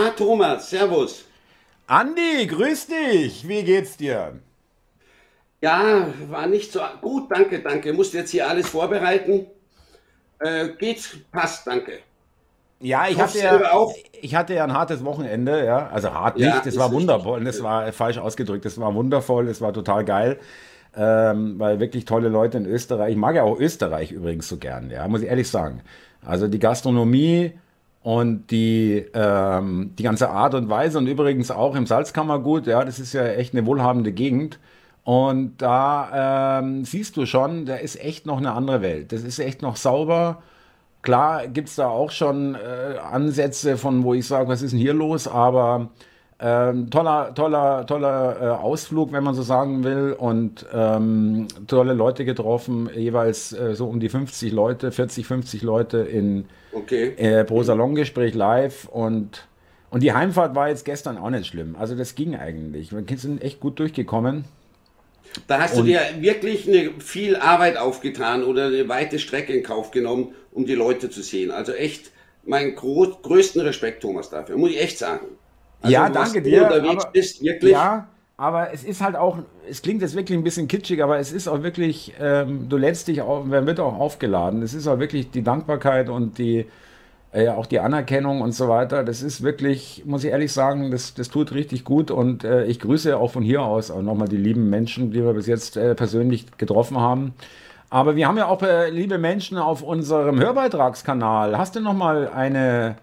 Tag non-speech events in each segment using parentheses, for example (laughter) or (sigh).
Ah, Thomas, Servus. Andi, grüß dich. Wie geht's dir? Ja, war nicht so gut, danke, danke. Musste jetzt hier alles vorbereiten. Äh, geht, passt, danke. Ja, ich hatte ja, auch. ich hatte ja ein hartes Wochenende, ja. Also hart nicht, ja, das war wundervoll. Das war falsch ausgedrückt, das war wundervoll, das war total geil. Ähm, weil wirklich tolle Leute in Österreich. Ich mag ja auch Österreich übrigens so gern, ja, muss ich ehrlich sagen. Also die Gastronomie und die, ähm, die ganze Art und Weise und übrigens auch im Salzkammergut, ja, das ist ja echt eine wohlhabende Gegend. Und da ähm, siehst du schon, da ist echt noch eine andere Welt. Das ist echt noch sauber. Klar gibt es da auch schon äh, Ansätze von, wo ich sage, was ist denn hier los? Aber ähm, toller, toller, toller äh, Ausflug, wenn man so sagen will. Und ähm, tolle Leute getroffen, jeweils äh, so um die 50 Leute, 40, 50 Leute in okay. äh, pro Salongespräch live. Und, und die Heimfahrt war jetzt gestern auch nicht schlimm. Also das ging eigentlich. Wir sind echt gut durchgekommen. Da hast und, du dir wirklich eine, viel Arbeit aufgetan oder eine weite Strecke in Kauf genommen, um die Leute zu sehen. Also echt meinen größten Respekt, Thomas, dafür, muss ich echt sagen. Also, ja, danke dir. Unterwegs aber, bist, wirklich. Ja, aber es ist halt auch, es klingt jetzt wirklich ein bisschen kitschig, aber es ist auch wirklich, ähm, du lädst dich auf, wer wird auch aufgeladen. Es ist auch wirklich die Dankbarkeit und die, äh, auch die Anerkennung und so weiter. Das ist wirklich, muss ich ehrlich sagen, das, das tut richtig gut und äh, ich grüße auch von hier aus auch nochmal die lieben Menschen, die wir bis jetzt äh, persönlich getroffen haben. Aber wir haben ja auch äh, liebe Menschen auf unserem Hörbeitragskanal. Hast du nochmal eine,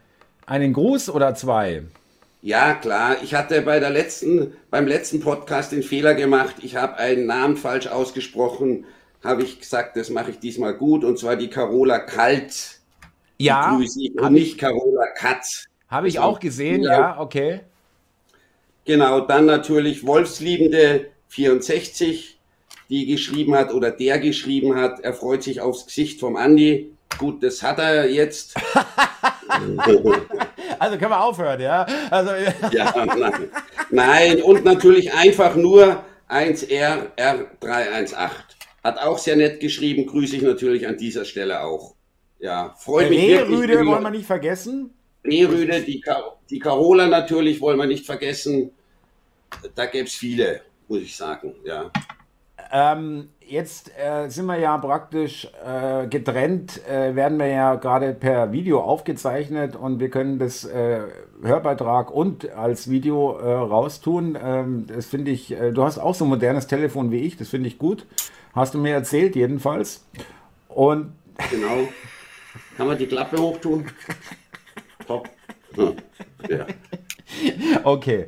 einen Gruß oder zwei? Ja, klar. Ich hatte bei der letzten, beim letzten Podcast den Fehler gemacht. Ich habe einen Namen falsch ausgesprochen. Habe ich gesagt, das mache ich diesmal gut. Und zwar die Carola Kalt. Ja. Und nicht Carola Katz. Habe ich auch gesehen, ja, ja okay. Genau, dann natürlich Wolfsliebende 64, die geschrieben hat oder der geschrieben hat, er freut sich aufs Gesicht vom Andi. Gut, das hat er jetzt. (laughs) (laughs) also können wir aufhören, ja? Also, ja, nein. nein, und natürlich einfach nur 1R R318. Hat auch sehr nett geschrieben, grüße ich natürlich an dieser Stelle auch. Ja, freut mich wirklich. Rüde wollen wir nicht vergessen. Rüde, die, die Carola natürlich wollen wir nicht vergessen. Da gäbe es viele, muss ich sagen, ja. Ähm, jetzt äh, sind wir ja praktisch äh, getrennt, äh, werden wir ja gerade per Video aufgezeichnet und wir können das äh, Hörbeitrag und als Video äh, raustun. Ähm, das finde ich, äh, du hast auch so ein modernes Telefon wie ich, das finde ich gut. Hast du mir erzählt, jedenfalls. Und genau. Kann man die Klappe hochtun? (laughs) Top. Ja. Okay.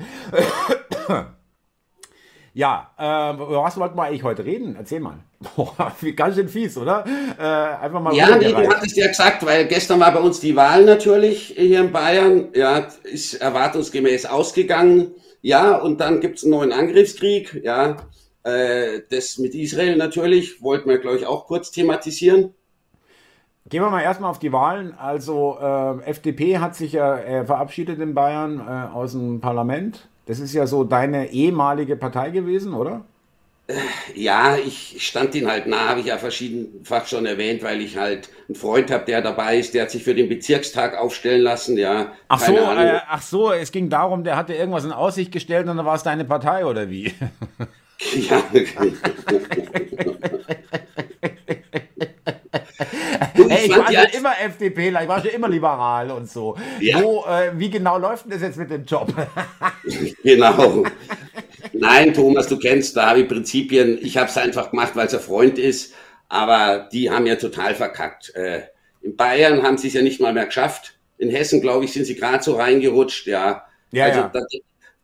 Ja, äh, über was wollten wir eigentlich heute reden? Erzähl mal. (laughs) Boah, ganz schön fies, oder? Äh, einfach mal. Ja, nee, du hattest ja gesagt, weil gestern war bei uns die Wahl natürlich hier in Bayern. Ja, ist erwartungsgemäß ausgegangen. Ja, und dann gibt es einen neuen Angriffskrieg. Ja, äh, das mit Israel natürlich wollten wir, glaube ich, auch kurz thematisieren. Gehen wir mal erstmal auf die Wahlen. Also äh, FDP hat sich ja äh, verabschiedet in Bayern äh, aus dem Parlament. Das ist ja so deine ehemalige Partei gewesen, oder? Ja, ich stand ihn halt nah, habe ich ja verschiedenfach schon erwähnt, weil ich halt einen Freund habe, der dabei ist, der hat sich für den Bezirkstag aufstellen lassen, ja. Ach so, äh, ach so, es ging darum, der hatte irgendwas in Aussicht gestellt und dann war es deine Partei, oder wie? (laughs) Ja. (laughs) (laughs) Ey, ich war schon immer FDPler, ich war schon immer liberal und so. Ja. Wo, äh, wie genau läuft denn das jetzt mit dem Job? (laughs) genau. Nein, Thomas, du kennst da die Prinzipien. Ich habe es einfach gemacht, weil es ein Freund ist. Aber die haben ja total verkackt. Äh, in Bayern haben sie es ja nicht mal mehr geschafft. In Hessen, glaube ich, sind sie gerade so reingerutscht. Ja, ja also ja. da,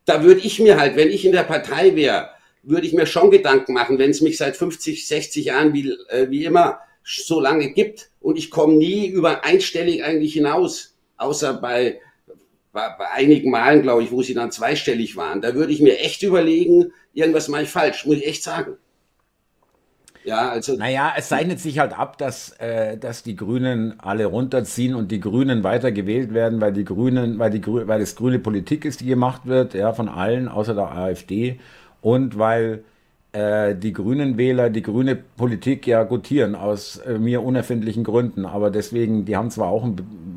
da würde ich mir halt, wenn ich in der Partei wäre, würde ich mir schon Gedanken machen, wenn es mich seit 50, 60 Jahren wie, äh, wie immer so lange gibt und ich komme nie über einstellig eigentlich hinaus, außer bei, bei, bei einigen Malen, glaube ich, wo sie dann zweistellig waren. Da würde ich mir echt überlegen, irgendwas mache ich falsch, muss ich echt sagen. Ja, also. Naja, es zeichnet sich halt ab, dass, äh, dass die Grünen alle runterziehen und die Grünen weiter gewählt werden, weil die Grünen, weil die weil es grüne Politik ist, die gemacht wird, ja, von allen, außer der AfD. Und weil äh, die grünen Wähler die grüne Politik ja gutieren aus äh, mir unerfindlichen Gründen. Aber deswegen, die haben zwar auch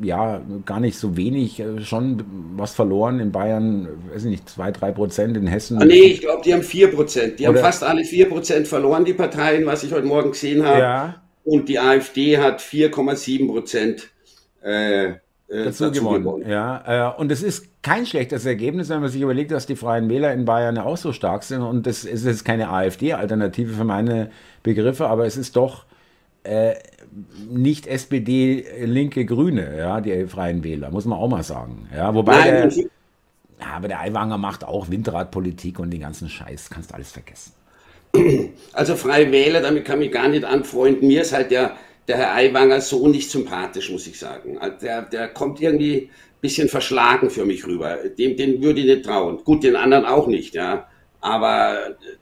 ja gar nicht so wenig äh, schon was verloren in Bayern, weiß ich nicht, zwei, drei Prozent in Hessen. Ah, nee, ich glaube, die haben vier Prozent. Die Oder haben fast alle vier Prozent verloren, die Parteien, was ich heute Morgen gesehen habe. Ja. Und die AfD hat 4,7 Prozent. Äh, äh, dazu, dazu gewonnen. gewonnen. Ja, äh, und es ist kein schlechtes Ergebnis, wenn man sich überlegt, dass die Freien Wähler in Bayern ja auch so stark sind. Und das ist jetzt keine AfD-Alternative für meine Begriffe, aber es ist doch äh, nicht SPD, linke, Grüne, ja, die Freien Wähler, muss man auch mal sagen. Ja, wobei Nein, der, ja, aber der Aiwanger macht auch Windradpolitik und den ganzen Scheiß, kannst du alles vergessen. Also Freie Wähler, damit kann ich gar nicht anfreunden. Mir ist halt der der Herr Aiwanger so nicht sympathisch, muss ich sagen. Also der, der kommt irgendwie ein bisschen verschlagen für mich rüber. Dem, den würde ich nicht trauen. Gut, den anderen auch nicht, ja. Aber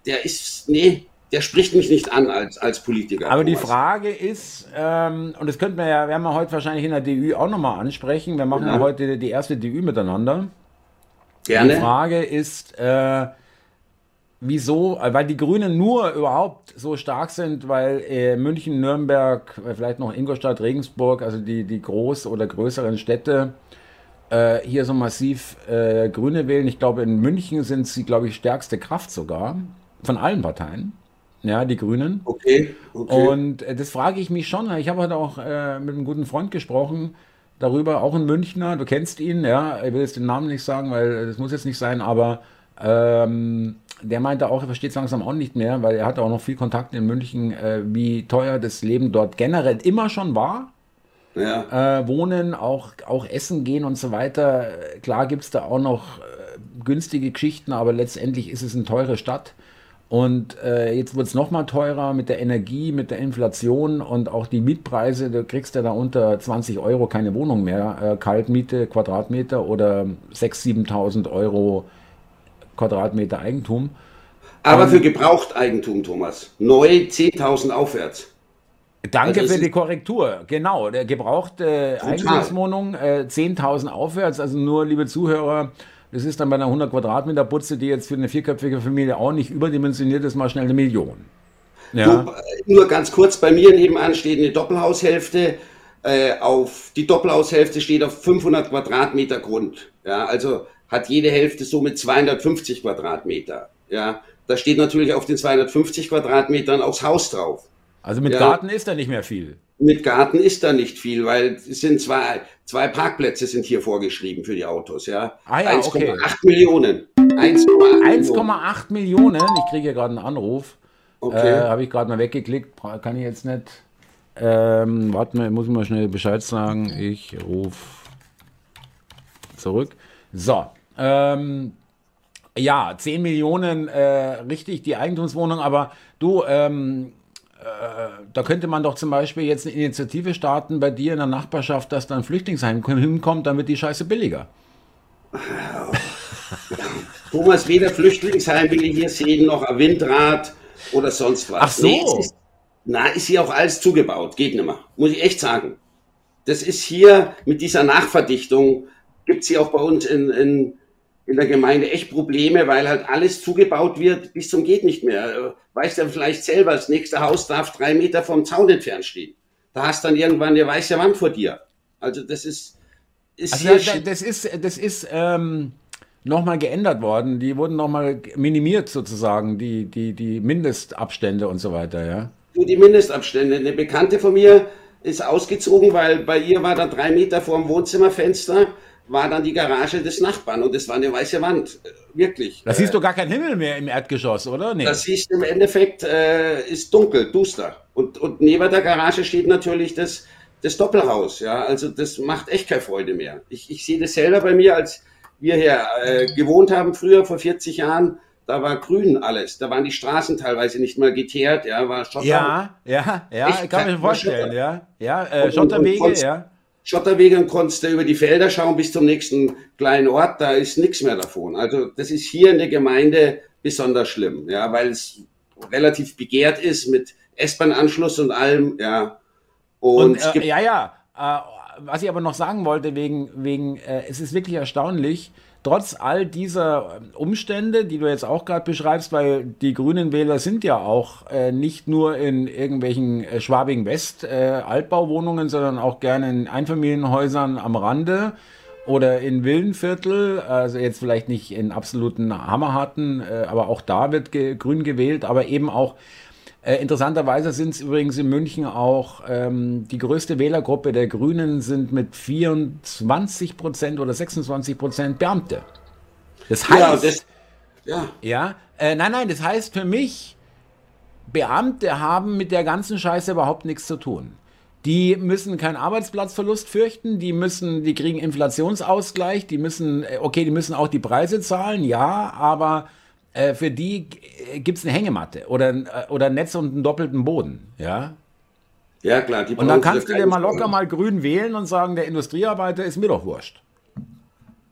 der ist, nee, der spricht mich nicht an als, als Politiker. Aber Thomas. die Frage ist, ähm, und das könnten wir ja, werden wir heute wahrscheinlich in der DÜ auch nochmal ansprechen. Wir machen ja. ja heute die erste DÜ miteinander. Gerne. Die Frage ist, äh, wieso, weil die Grünen nur überhaupt so stark sind, weil äh, München, Nürnberg, äh, vielleicht noch Ingolstadt, Regensburg, also die, die groß oder größeren Städte äh, hier so massiv äh, Grüne wählen. Ich glaube, in München sind sie, glaube ich, stärkste Kraft sogar von allen Parteien. Ja, die Grünen. Okay. okay. Und äh, das frage ich mich schon. Ich habe heute auch äh, mit einem guten Freund gesprochen darüber, auch in Münchner. Du kennst ihn, ja. Ich will jetzt den Namen nicht sagen, weil das muss jetzt nicht sein, aber ähm, der meinte auch, er versteht es langsam auch nicht mehr, weil er hat auch noch viel Kontakt in München, äh, wie teuer das Leben dort generell immer schon war. Ja. Äh, wohnen, auch, auch essen gehen und so weiter. Klar gibt es da auch noch äh, günstige Geschichten, aber letztendlich ist es eine teure Stadt. Und äh, jetzt wird es nochmal teurer mit der Energie, mit der Inflation und auch die Mietpreise. Du kriegst ja da unter 20 Euro keine Wohnung mehr. Äh, Kaltmiete, Quadratmeter oder 6.000, 7.000 Euro Quadratmeter Eigentum. Aber ähm, für Gebrauchteigentum, Thomas. Neu 10.000 aufwärts. Danke also für die Korrektur. Genau, der gebrauchte Eigentumswohnung äh, 10.000 aufwärts. Also nur, liebe Zuhörer, das ist dann bei einer 100 Quadratmeter Putze, die jetzt für eine vierköpfige Familie auch nicht überdimensioniert ist, mal schnell eine Million. Ja. Du, äh, nur ganz kurz, bei mir nebenan steht eine Doppelhaushälfte. Äh, auf die Doppelhaushälfte steht auf 500 Quadratmeter Grund. Ja, also hat jede Hälfte somit 250 Quadratmeter. Ja, da steht natürlich auf den 250 Quadratmetern auch das Haus drauf. Also mit ja. Garten ist da nicht mehr viel. Mit Garten ist da nicht viel, weil es sind zwei, zwei Parkplätze sind hier vorgeschrieben für die Autos, ja. Ah ja 1,8 okay. Millionen. 1,8 Millionen. Ich kriege ja gerade einen Anruf. Okay. Äh, Habe ich gerade mal weggeklickt. Kann ich jetzt nicht. Ähm, warte mal, muss ich mal schnell Bescheid sagen. Ich rufe zurück. So, ähm, ja, 10 Millionen, äh, richtig, die Eigentumswohnung, aber du, ähm, äh, da könnte man doch zum Beispiel jetzt eine Initiative starten bei dir in der Nachbarschaft, dass dann ein Flüchtlingsheim hinkommt, dann wird die Scheiße billiger. (laughs) Thomas, weder Flüchtlingsheim will ich hier sehen, noch ein Windrad oder sonst was. Ach so. Nee, ist, na, ist hier auch alles zugebaut, geht nicht mehr, muss ich echt sagen. Das ist hier mit dieser Nachverdichtung, gibt es hier auch bei uns in, in in der Gemeinde echt Probleme, weil halt alles zugebaut wird bis zum geht nicht mehr. Weißt du vielleicht selber, das nächste Haus darf drei Meter vom Zaun entfernt stehen. Da hast dann irgendwann eine weiße Wand vor dir. Also das ist, ist also das, das, ist, das ist ähm, nochmal geändert worden. Die wurden nochmal minimiert sozusagen, die, die, die Mindestabstände und so weiter, ja. Die Mindestabstände. Eine Bekannte von mir ist ausgezogen, weil bei ihr war da drei Meter vor dem Wohnzimmerfenster war dann die Garage des Nachbarn und es war eine weiße Wand. Wirklich. Da siehst du gar keinen Himmel mehr im Erdgeschoss, oder? Nee. Das siehst im Endeffekt, äh, ist dunkel, duster. Und, und neben der Garage steht natürlich das, das Doppelhaus. Ja, also das macht echt keine Freude mehr. Ich, ich sehe das selber bei mir, als wir hier äh, gewohnt haben, früher vor 40 Jahren, da war grün alles. Da waren die Straßen teilweise nicht mal geteert, ja, war Schotter. Ja, ja, ja, ich kann mir vorstellen, ja. Ja, äh, Schotterwege, und, und ja. Schotterwegen konntest du über die Felder schauen bis zum nächsten kleinen Ort, da ist nichts mehr davon. Also das ist hier in der Gemeinde besonders schlimm, ja, weil es relativ begehrt ist mit S-Bahn-Anschluss und allem, ja. Und, und äh, ja, ja, äh, was ich aber noch sagen wollte, wegen, wegen äh, es ist wirklich erstaunlich, trotz all dieser Umstände, die du jetzt auch gerade beschreibst, weil die grünen Wähler sind ja auch äh, nicht nur in irgendwelchen äh, Schwabing West äh, Altbauwohnungen, sondern auch gerne in Einfamilienhäusern am Rande oder in Villenviertel, also jetzt vielleicht nicht in absoluten Hammerharten, äh, aber auch da wird ge grün gewählt, aber eben auch äh, interessanterweise sind es übrigens in München auch ähm, die größte Wählergruppe der Grünen sind mit 24 Prozent oder 26 Prozent Beamte. Das heißt, ja, das, ja. ja äh, nein, nein, das heißt für mich, Beamte haben mit der ganzen Scheiße überhaupt nichts zu tun. Die müssen keinen Arbeitsplatzverlust fürchten, die müssen, die kriegen Inflationsausgleich, die müssen, äh, okay, die müssen auch die Preise zahlen, ja, aber äh, für die gibt es eine Hängematte oder, äh, oder ein Netz und einen doppelten Boden, ja. Ja, klar. und dann kannst du dir mal locker mal grün wählen und sagen, der Industriearbeiter ist mir doch wurscht.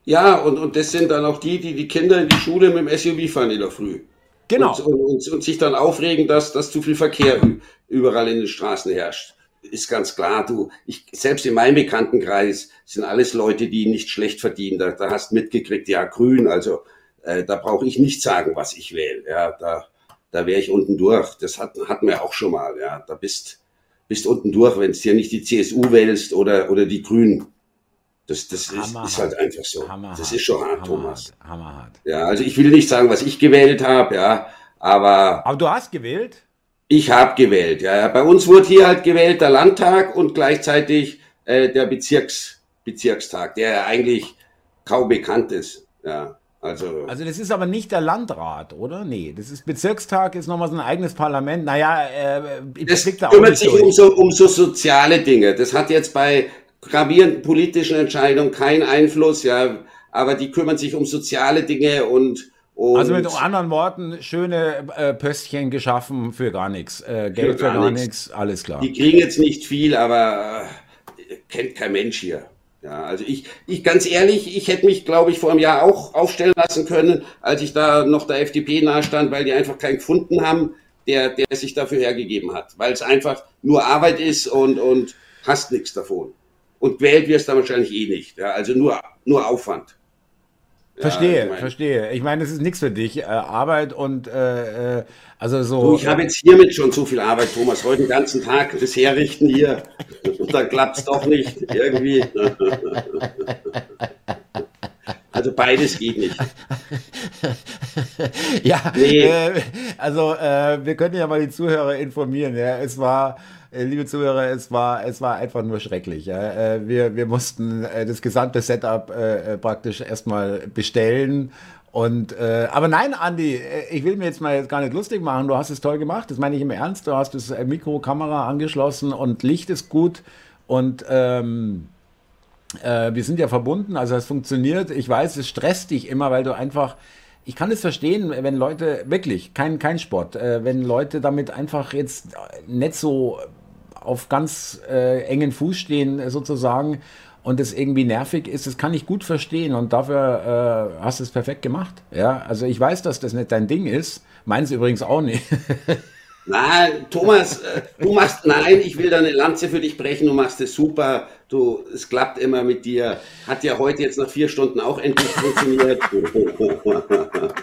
Ja, und, und das sind dann auch die, die die Kinder in die Schule mit dem SUV fahren in der Früh. Genau. Und, und, und sich dann aufregen, dass, dass zu viel Verkehr überall in den Straßen herrscht. Ist ganz klar, du, ich, selbst in meinem Bekanntenkreis sind alles Leute, die nicht schlecht verdienen. Da, da hast mitgekriegt, ja, grün, also äh, da brauche ich nicht sagen, was ich wähle. Ja, da, da wäre ich unten durch. Das hat, hatten wir auch schon mal. Ja, da bist, bist unten durch, wenn es dir nicht die CSU wählst oder, oder die Grünen. Das, das ist, ist, halt einfach so. Hammerhart. Das ist schon hart, Hammerhart. Thomas. Hammerhart. Ja, also ich will nicht sagen, was ich gewählt habe, ja, aber. Aber du hast gewählt? Ich habe gewählt, ja. Bei uns wurde hier halt gewählt der Landtag und gleichzeitig äh, der Bezirks, Bezirkstag, der ja eigentlich kaum bekannt ist. Ja. Also, also das ist aber nicht der Landrat, oder? Nee, das ist Bezirkstag, ist nochmal so ein eigenes Parlament. Naja, äh, das da kümmert sich um so, um so soziale Dinge. Das hat jetzt bei gravierenden politischen Entscheidungen keinen Einfluss, ja, aber die kümmern sich um soziale Dinge und und also mit anderen Worten, schöne äh, Pöstchen geschaffen für gar nichts. Äh, Geld für gar, gar nichts, alles klar. Die kriegen jetzt nicht viel, aber äh, kennt kein Mensch hier. Ja, also ich, ich ganz ehrlich, ich hätte mich, glaube ich, vor einem Jahr auch aufstellen lassen können, als ich da noch der FDP nahestand, weil die einfach keinen gefunden haben, der, der sich dafür hergegeben hat. Weil es einfach nur Arbeit ist und, und hast nichts davon. Und wählt wirst du wahrscheinlich eh nicht. Ja, also nur, nur Aufwand. Verstehe, ja, ich mein, verstehe. Ich meine, es ist nichts für dich. Äh, Arbeit und äh, äh also so. Du, ich habe jetzt hiermit schon zu viel Arbeit, Thomas. Heute den ganzen Tag das Herrichten hier. Und dann klappt es doch nicht. Irgendwie. (laughs) Also beides geht nicht. (laughs) ja, nee. äh, also äh, wir können ja mal die Zuhörer informieren. Ja. Es war äh, liebe Zuhörer, es war, es war einfach nur schrecklich. Ja. Äh, wir, wir mussten äh, das gesamte Setup praktisch erstmal bestellen. Und, äh, aber nein, Andi, ich will mir jetzt mal jetzt gar nicht lustig machen. Du hast es toll gemacht. Das meine ich im Ernst. Du hast das Mikro, Kamera angeschlossen und Licht ist gut. Und ähm, äh, wir sind ja verbunden, also es funktioniert. Ich weiß, es stresst dich immer, weil du einfach ich kann es verstehen, wenn Leute, wirklich, kein, kein Sport, äh, wenn Leute damit einfach jetzt nicht so auf ganz äh, engen Fuß stehen, äh, sozusagen, und es irgendwie nervig ist, das kann ich gut verstehen und dafür äh, hast du es perfekt gemacht. Ja, also ich weiß, dass das nicht dein Ding ist, meins übrigens auch nicht. (laughs) Nein, Thomas, äh, du machst, nein, ich will da eine Lanze für dich brechen, du machst es super, du, es klappt immer mit dir. Hat ja heute jetzt nach vier Stunden auch endlich funktioniert. (laughs)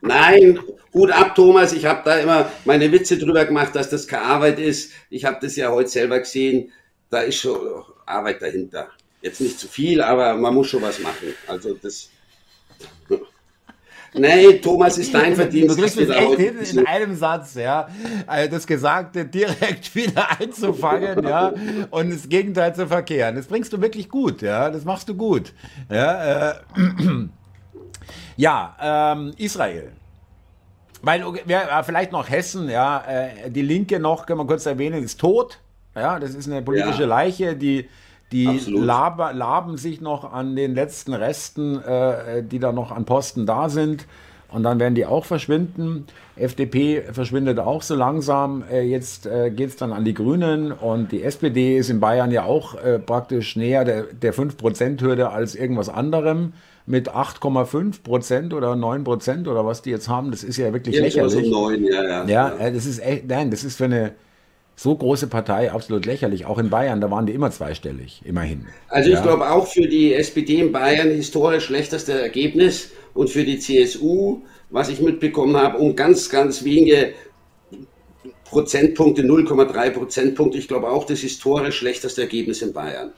Nein, Hut ab, Thomas. Ich habe da immer meine Witze drüber gemacht, dass das keine Arbeit ist. Ich habe das ja heute selber gesehen. Da ist schon Arbeit dahinter. Jetzt nicht zu viel, aber man muss schon was machen. Also das. Nee, Thomas ist dein Verdienst. Du kriegst es echt hin, in einem Satz, ja, also das Gesagte direkt (laughs) wieder einzufangen, ja, und das Gegenteil zu verkehren. Das bringst du wirklich gut, ja, das machst du gut. Ja, äh, (clears throat) ja ähm, Israel. Weil äh, vielleicht noch Hessen, ja, äh, die Linke noch, können wir kurz erwähnen, ist tot. Ja, das ist eine politische ja. Leiche, die, die laber, laben sich noch an den letzten Resten, äh, die da noch an Posten da sind. Und dann werden die auch verschwinden. FDP verschwindet auch so langsam. Äh, jetzt äh, geht es dann an die Grünen und die SPD ist in Bayern ja auch äh, praktisch näher der, der 5%-Hürde als irgendwas anderem mit 8,5 Prozent oder 9 Prozent oder was die jetzt haben, das ist ja wirklich ja, lächerlich. So 9, ja, ja. ja, das ist echt, nein, das ist für eine, So große Partei, absolut lächerlich. Auch in Bayern, da waren die immer zweistellig, immerhin. Also ich ja. glaube auch für die SPD in Bayern historisch schlechteste Ergebnis und für die CSU, was ich mitbekommen habe, um ganz, ganz wenige Prozentpunkte, 0,3 Prozentpunkte. Ich glaube auch das historisch schlechteste Ergebnis in Bayern.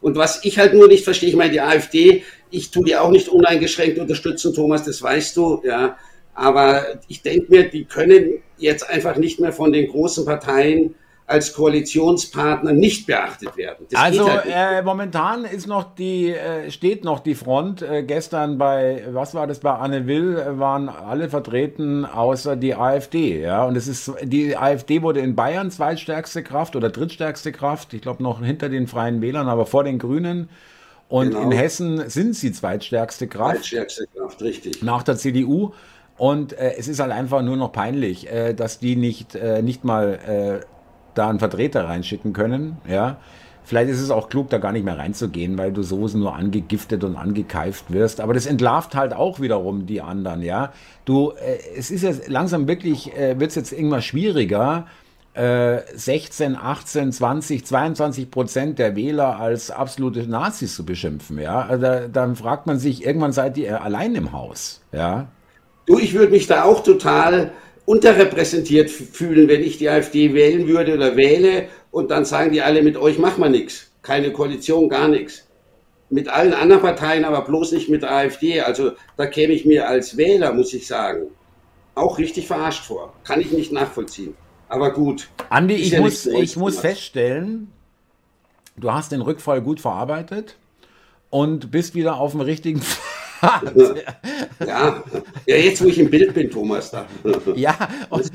Und was ich halt nur nicht verstehe, ich meine, die AfD, ich tue die auch nicht uneingeschränkt unterstützen, Thomas, das weißt du, ja. Aber ich denke mir, die können jetzt einfach nicht mehr von den großen Parteien als Koalitionspartner nicht beachtet werden. Das also halt äh, momentan ist noch die, äh, steht noch die Front. Äh, gestern bei, was war das, bei Anne Will äh, waren alle vertreten, außer die AfD. Ja? Und es ist, die AfD wurde in Bayern zweitstärkste Kraft oder drittstärkste Kraft. Ich glaube noch hinter den Freien Wählern, aber vor den Grünen. Und genau. in Hessen sind sie zweitstärkste Kraft. Zweitstärkste Kraft, richtig. Nach der CDU. Und äh, es ist halt einfach nur noch peinlich, äh, dass die nicht, äh, nicht mal äh, da einen Vertreter reinschicken können. Ja. Vielleicht ist es auch klug, da gar nicht mehr reinzugehen, weil du so nur angegiftet und angekeift wirst. Aber das entlarvt halt auch wiederum die anderen, ja. Du, äh, es ist jetzt langsam wirklich, äh, wird es jetzt irgendwann schwieriger, äh, 16, 18, 20, 22 Prozent der Wähler als absolute Nazis zu beschimpfen, ja. Also, dann fragt man sich, irgendwann seid ihr allein im Haus, ja. Du, ich würde mich da auch total unterrepräsentiert fühlen, wenn ich die AfD wählen würde oder wähle und dann sagen die alle, mit euch machen wir nichts. Keine Koalition, gar nichts. Mit allen anderen Parteien, aber bloß nicht mit der AfD. Also da käme ich mir als Wähler, muss ich sagen, auch richtig verarscht vor. Kann ich nicht nachvollziehen. Aber gut. Andi, ich, ja muss, ich muss feststellen, du hast den Rückfall gut verarbeitet und bist wieder auf dem richtigen (laughs) (laughs) ja. ja, jetzt wo ich im Bild bin, Thomas. Da. (laughs) ja, und,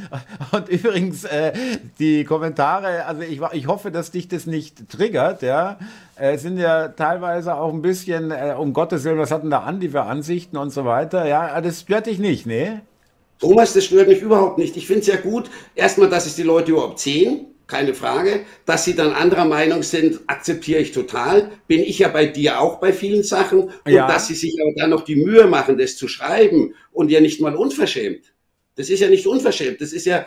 und übrigens, äh, die Kommentare, also ich, ich hoffe, dass dich das nicht triggert, ja, äh, sind ja teilweise auch ein bisschen, äh, um Gottes Willen, was hatten da Andi für Ansichten und so weiter, ja, das stört dich nicht, ne? Thomas, das stört mich überhaupt nicht. Ich finde es ja gut, erstmal, dass es die Leute überhaupt sehen, keine Frage. Dass sie dann anderer Meinung sind, akzeptiere ich total. Bin ich ja bei dir auch bei vielen Sachen. Und ja. dass sie sich aber dann noch die Mühe machen, das zu schreiben und ja nicht mal unverschämt. Das ist ja nicht unverschämt. Das ist ja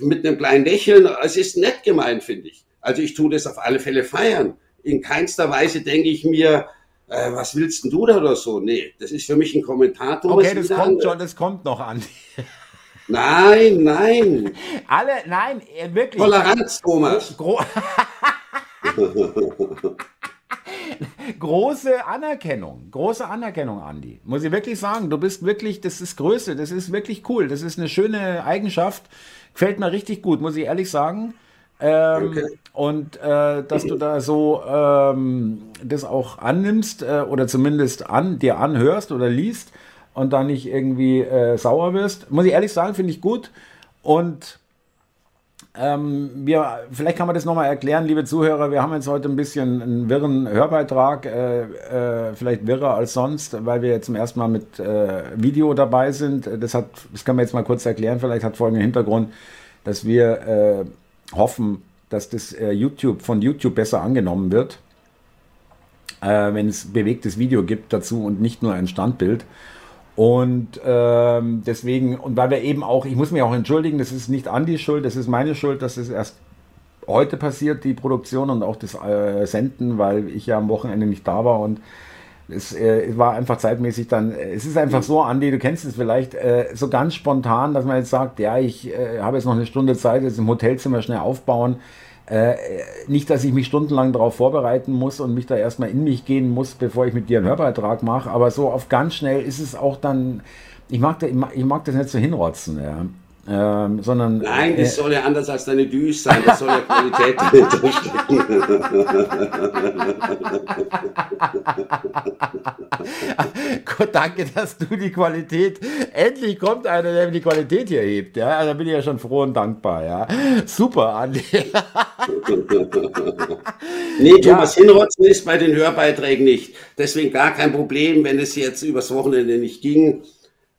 mit einem kleinen Lächeln, es ist nett gemeint, finde ich. Also ich tue das auf alle Fälle feiern. In keinster Weise denke ich mir, äh, was willst denn du da oder so? Nee, das ist für mich ein Kommentator. Okay, das kommt schon, das kommt noch an. Nein, nein. Alle, nein, äh, wirklich. Toleranz, Thomas. Gro (laughs) große Anerkennung, große Anerkennung, Andi. Muss ich wirklich sagen, du bist wirklich, das ist Größe, das ist wirklich cool, das ist eine schöne Eigenschaft, gefällt mir richtig gut, muss ich ehrlich sagen. Ähm, okay. Und äh, dass du da so ähm, das auch annimmst äh, oder zumindest an dir anhörst oder liest, und da nicht irgendwie äh, sauer wirst. Muss ich ehrlich sagen, finde ich gut. Und ähm, wir, vielleicht kann man das nochmal erklären, liebe Zuhörer. Wir haben jetzt heute ein bisschen einen wirren Hörbeitrag, äh, äh, vielleicht wirrer als sonst, weil wir zum ersten Mal mit äh, Video dabei sind. Das, hat, das kann man jetzt mal kurz erklären. Vielleicht hat folgenden Hintergrund, dass wir äh, hoffen, dass das äh, YouTube von YouTube besser angenommen wird, wenn es bewegtes Video gibt dazu und nicht nur ein Standbild. Und ähm, deswegen, und weil wir eben auch, ich muss mich auch entschuldigen, das ist nicht Andys Schuld, das ist meine Schuld, dass es erst heute passiert, die Produktion und auch das äh, Senden, weil ich ja am Wochenende nicht da war und es, äh, war einfach zeitmäßig dann, es ist einfach so, Andi, du kennst es vielleicht, äh, so ganz spontan, dass man jetzt sagt, ja, ich äh, habe jetzt noch eine Stunde Zeit, jetzt im Hotelzimmer schnell aufbauen. Äh, nicht, dass ich mich stundenlang darauf vorbereiten muss und mich da erstmal in mich gehen muss, bevor ich mit dir einen Hörbeitrag mache, aber so auf ganz schnell ist es auch dann, ich mag, da, ich mag das nicht so hinrotzen, ja. Ähm, sondern, Nein, das äh, soll ja anders als deine Düs sein, das soll ja Qualität. (laughs) Gott, danke, dass du die Qualität, endlich kommt einer, der die Qualität hier hebt, ja, also da bin ich ja schon froh und dankbar, ja. Super, Andi. nee, Thomas, ja. hinrotzen ist bei den Hörbeiträgen nicht, deswegen gar kein Problem, wenn es jetzt übers Wochenende nicht ging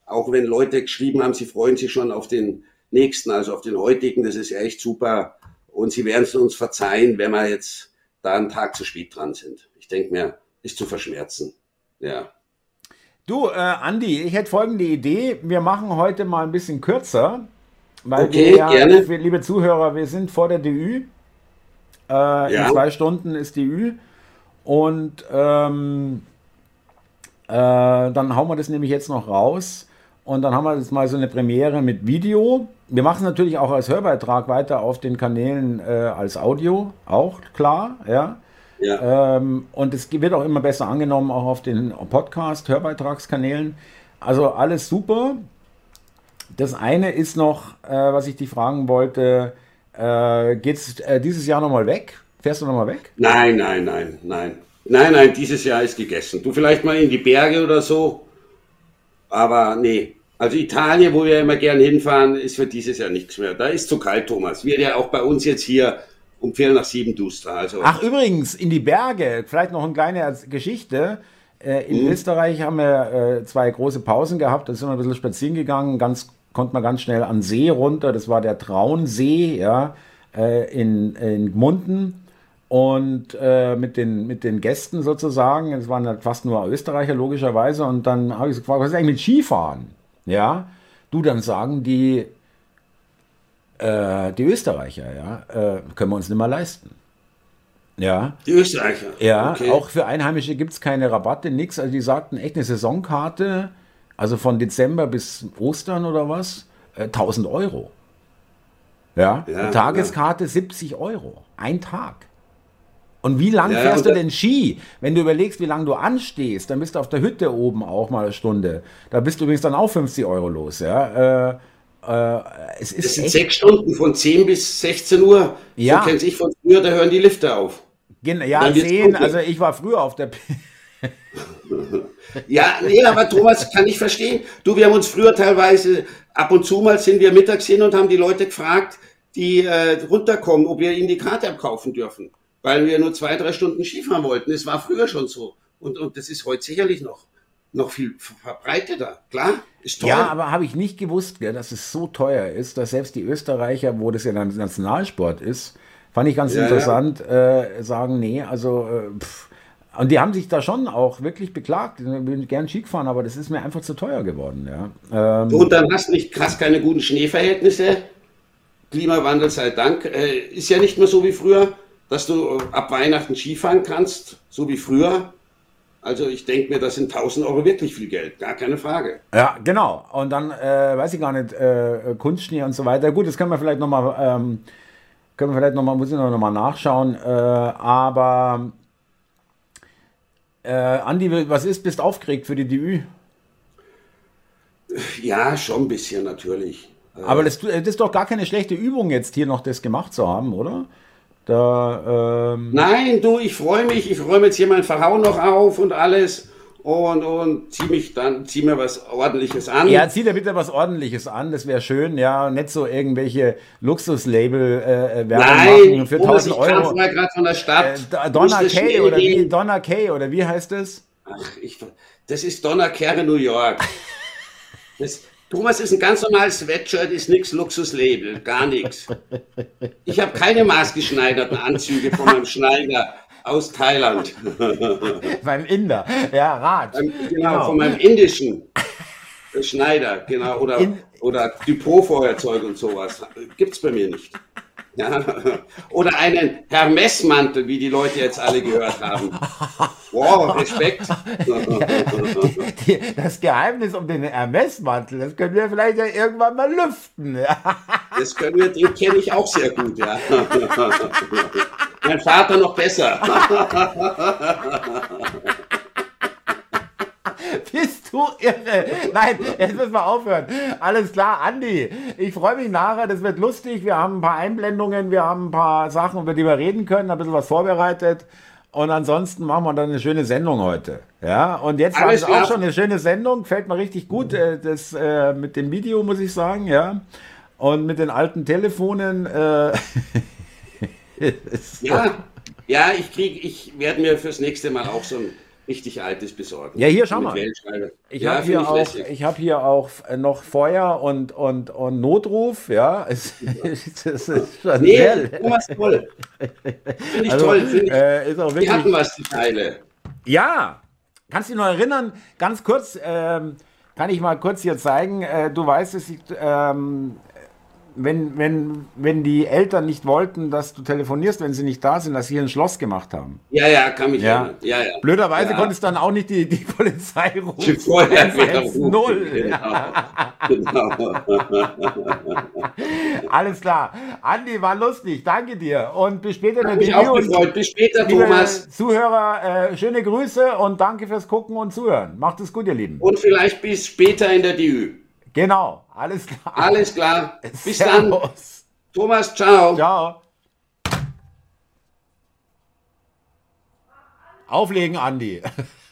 auch wenn Leute geschrieben haben, sie freuen sich schon auf den nächsten, also auf den heutigen, das ist ja echt super. Und sie werden es uns verzeihen, wenn wir jetzt da einen Tag zu spät dran sind. Ich denke mir, ist zu verschmerzen. Ja. Du, äh, Andi, ich hätte folgende Idee. Wir machen heute mal ein bisschen kürzer. Weil okay, wir ja, gerne. Für, liebe Zuhörer, wir sind vor der DÜ. Äh, ja. In zwei Stunden ist die Ü. Und ähm, äh, dann hauen wir das nämlich jetzt noch raus. Und dann haben wir jetzt mal so eine Premiere mit Video. Wir machen es natürlich auch als Hörbeitrag weiter auf den Kanälen äh, als Audio, auch klar, ja. ja. Ähm, und es wird auch immer besser angenommen, auch auf den Podcast-Hörbeitragskanälen. Also alles super. Das eine ist noch, äh, was ich dich fragen wollte, äh, geht es äh, dieses Jahr nochmal weg? Fährst du nochmal weg? Nein, nein, nein, nein. Nein, nein, dieses Jahr ist gegessen. Du vielleicht mal in die Berge oder so. Aber nee. Also Italien, wo wir immer gern hinfahren, ist für dieses Jahr nichts mehr. Da ist zu kalt, Thomas. Wird ja auch bei uns jetzt hier um Viertel nach sieben duster. Also. Ach, übrigens, in die Berge, vielleicht noch eine kleine Geschichte. Äh, in hm. Österreich haben wir äh, zwei große Pausen gehabt, da sind wir ein bisschen spazieren gegangen, ganz, konnte man ganz schnell an See runter, das war der Traunsee, ja, äh, in, in Gmunden und äh, mit, den, mit den Gästen sozusagen. Es waren halt fast nur Österreicher logischerweise. Und dann habe ich gefragt, was ist eigentlich mit Skifahren? Ja, du dann sagen die, äh, die Österreicher, ja, äh, können wir uns nicht mehr leisten. Ja. Die Österreicher. Ja, okay. auch für Einheimische gibt es keine Rabatte, nichts. Also die sagten echt eine Saisonkarte, also von Dezember bis Ostern oder was, äh, 1000 Euro. Ja, ja Tageskarte ja. 70 Euro. Ein Tag. Und wie lang ja, fährst du denn Ski? Wenn du überlegst, wie lange du anstehst, dann bist du auf der Hütte oben auch mal eine Stunde. Da bist du übrigens dann auch 50 Euro los. Ja? Äh, äh, es ist das sind sechs Stunden von 10 bis 16 Uhr. Ja. So kenne ich von früher, da hören die Lifte auf. Genau, ja, 10, also ich war früher auf der. (laughs) ja, nee, aber Thomas kann ich verstehen. Du, wir haben uns früher teilweise, ab und zu mal sind wir mittags hin und haben die Leute gefragt, die äh, runterkommen, ob wir ihnen die Karte abkaufen dürfen weil wir nur zwei, drei Stunden Skifahren wollten. Es war früher schon so. Und, und das ist heute sicherlich noch, noch viel verbreiteter. Klar, ist toll. Ja, aber habe ich nicht gewusst, gell, dass es so teuer ist, dass selbst die Österreicher, wo das ja dann Nationalsport ist, fand ich ganz ja, interessant, ja. Äh, sagen, nee, also äh, pff, und die haben sich da schon auch wirklich beklagt. Ich will gern Ski fahren, aber das ist mir einfach zu teuer geworden. Ja. Ähm, und dann hast du nicht krass keine guten Schneeverhältnisse. Klimawandel sei Dank. Äh, ist ja nicht mehr so wie früher dass du ab Weihnachten Skifahren kannst, so wie früher. Also ich denke mir, das sind 1000 Euro wirklich viel Geld, gar keine Frage. Ja, genau. Und dann äh, weiß ich gar nicht, äh, Kunstschnee und so weiter. Gut, das können wir vielleicht nochmal, ähm, können wir vielleicht nochmal, muss ich noch mal nachschauen. Äh, aber äh, Andi, was ist, bist aufgeregt für die DÜ? Ja, schon ein bisschen natürlich. Aber das, das ist doch gar keine schlechte Übung, jetzt hier noch das gemacht zu haben, oder? Da, ähm Nein, du, ich freue mich. Ich räume jetzt hier mein Verhauen noch auf und alles und, und zieh mich dann, zieh mir was Ordentliches an. Ja, zieh dir bitte was Ordentliches an, das wäre schön, ja, nicht so irgendwelche Luxuslabel äh, äh Werbung machen für 1000 Euro. Ich kam gerade von der Stadt. Äh, Donna Kay oder wie, Donna Kay oder wie heißt das? Ach, ich, das ist Donna Kerre New York. (laughs) Das, Thomas ist ein ganz normales Sweatshirt, ist nichts Luxuslabel, gar nichts. Ich habe keine maßgeschneiderten Anzüge von meinem Schneider aus Thailand. (laughs) Beim Inder, ja, Rat. Beim, genau, genau, von meinem indischen Schneider, genau, oder, In, oder Depotfeuerzeug und sowas. Gibt es bei mir nicht. Ja. Oder einen Hermes-Mantel, wie die Leute jetzt alle gehört haben. Wow, Respekt. das Geheimnis um den Hermes-Mantel, das können wir vielleicht ja irgendwann mal lüften. Das können wir, den kenne ich auch sehr gut, ja. Mein Vater noch besser. Du irre? Nein, jetzt müssen wir aufhören. Alles klar, Andi. Ich freue mich nachher. Das wird lustig. Wir haben ein paar Einblendungen, wir haben ein paar Sachen, über die wir reden können, ein bisschen was vorbereitet. Und ansonsten machen wir dann eine schöne Sendung heute. Ja, und jetzt war es auch schon eine schöne Sendung. Fällt mir richtig gut, äh, das äh, mit dem Video, muss ich sagen, ja. Und mit den alten Telefonen. Äh, (laughs) ja, ja, ich krieg, ich werde mir fürs nächste Mal auch so ein richtig altes besorgen. Ja, hier schau mal. Ich ja, habe hier, auch, hab hier auch noch Feuer und, und, und Notruf, ja. Es, (laughs) das ist schon nee, sehr, Thomas, toll. Finde ich also, toll. Find ich, äh, ist auch wirklich, die hatten was, die Teile. Ja, kannst du dich noch erinnern, ganz kurz, ähm, kann ich mal kurz hier zeigen, äh, du weißt es, ähm, wenn, wenn, wenn die Eltern nicht wollten, dass du telefonierst, wenn sie nicht da sind, dass sie ein Schloss gemacht haben. Ja, ja, kann mich ja. Ja, ja. Blöderweise ja. konntest du dann auch nicht die, die Polizei (laughs) rufen. Die Feuerwehr rufen. Null. Genau. genau. (laughs) Alles klar. Andi, war lustig. Danke dir. Und bis später in der Video. auch gefreut. Bis später, Thomas. Zuhörer, äh, schöne Grüße und danke fürs Gucken und Zuhören. Macht es gut, ihr Lieben. Und vielleicht bis später in der DÜ. Genau, alles klar. Alles klar. (laughs) Bis Servus. dann. Thomas, ciao. Ciao. Auflegen, Andi. (laughs)